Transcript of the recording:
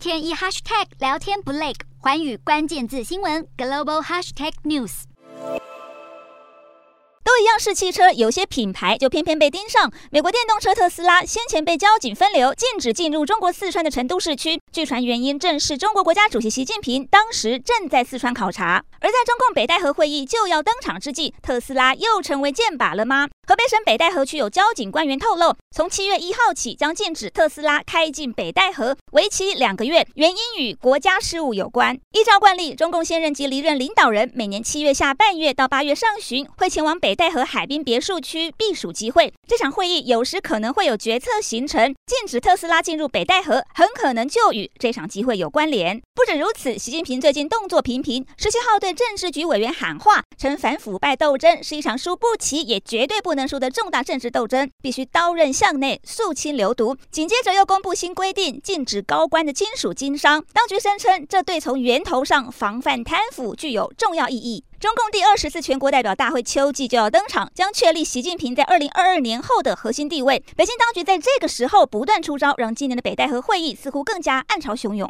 天一 hashtag 聊天不累，环宇关键字新闻 global hashtag news。都一样是汽车，有些品牌就偏偏被盯上。美国电动车特斯拉先前被交警分流，禁止进入中国四川的成都市区。据传原因正是中国国家主席习近平当时正在四川考察。而在中共北戴河会议就要登场之际，特斯拉又成为箭靶了吗？河北省北戴河区有交警官员透露，从七月一号起将禁止特斯拉开进北戴河，为期两个月，原因与国家事务有关。依照惯例，中共现任及离任领导人每年七月下半月到八月上旬会前往北戴河海滨别墅区避暑集会。这场会议有时可能会有决策形成，禁止特斯拉进入北戴河，很可能就与与这场集会有关联。不止如此，习近平最近动作频频，十七号对政治局委员喊话，称反腐败斗争是一场输不起也绝对不能。输的重大政治斗争必须刀刃向内，肃清流毒。紧接着又公布新规定，禁止高官的亲属经商。当局声称，这对从源头上防范贪腐具有重要意义。中共第二十次全国代表大会秋季就要登场，将确立习近平在二零二二年后的核心地位。北京当局在这个时候不断出招，让今年的北戴河会议似乎更加暗潮汹涌。